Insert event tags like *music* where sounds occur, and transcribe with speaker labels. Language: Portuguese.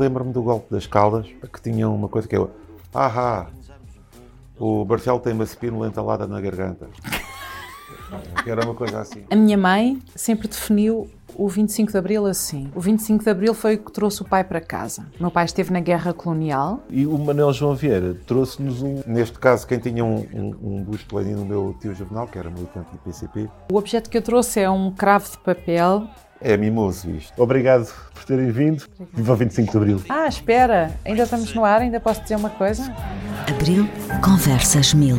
Speaker 1: lembro-me do golpe das caldas, que tinha uma coisa que é o Ahá, o Barcelo tem uma espínula entalada na garganta. *laughs* Que era uma coisa assim.
Speaker 2: A minha mãe sempre definiu o 25 de Abril assim. O 25 de Abril foi o que trouxe o pai para casa. O meu pai esteve na guerra colonial.
Speaker 3: E o Manuel João Vieira trouxe-nos um.
Speaker 1: Neste caso, quem tinha um, um, um busto ali no meu tio Juvenal, que era militante do PCP,
Speaker 2: O objeto que eu trouxe é um cravo de papel.
Speaker 1: É mimoso isto.
Speaker 3: Obrigado por terem vindo. Viva o 25 de Abril.
Speaker 2: Ah, espera, ainda estamos no ar, ainda posso dizer uma coisa?
Speaker 4: Abril Conversas Mil.